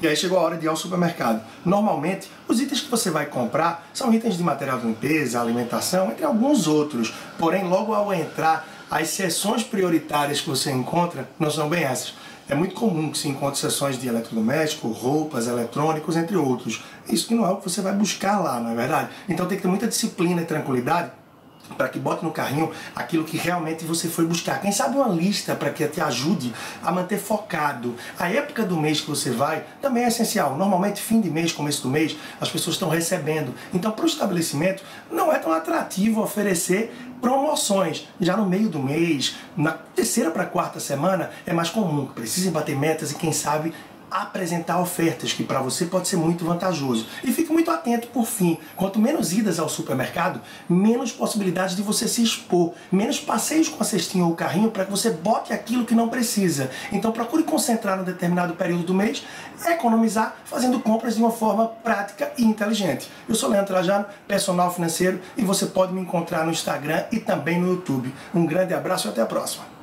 E aí chegou a hora de ir ao supermercado. Normalmente, os itens que você vai comprar são itens de material de limpeza, alimentação, entre alguns outros. Porém, logo ao entrar, as seções prioritárias que você encontra não são bem essas. É muito comum que se encontre seções de eletrodoméstico, roupas, eletrônicos, entre outros. Isso que não é o que você vai buscar lá, não é verdade? Então tem que ter muita disciplina e tranquilidade para que bote no carrinho aquilo que realmente você foi buscar. Quem sabe uma lista para que te ajude a manter focado. A época do mês que você vai também é essencial. Normalmente, fim de mês, começo do mês, as pessoas estão recebendo. Então, para o estabelecimento, não é tão atrativo oferecer promoções. Já no meio do mês, na terceira para quarta semana, é mais comum precisem bater metas e, quem sabe, apresentar ofertas, que para você pode ser muito vantajoso. E fique muito atento, por fim, quanto menos idas ao supermercado, menos possibilidades de você se expor, menos passeios com a cestinha ou carrinho para que você bote aquilo que não precisa. Então procure concentrar num determinado período do mês, economizar fazendo compras de uma forma prática e inteligente. Eu sou Leandro Trajano, personal financeiro, e você pode me encontrar no Instagram e também no YouTube. Um grande abraço e até a próxima.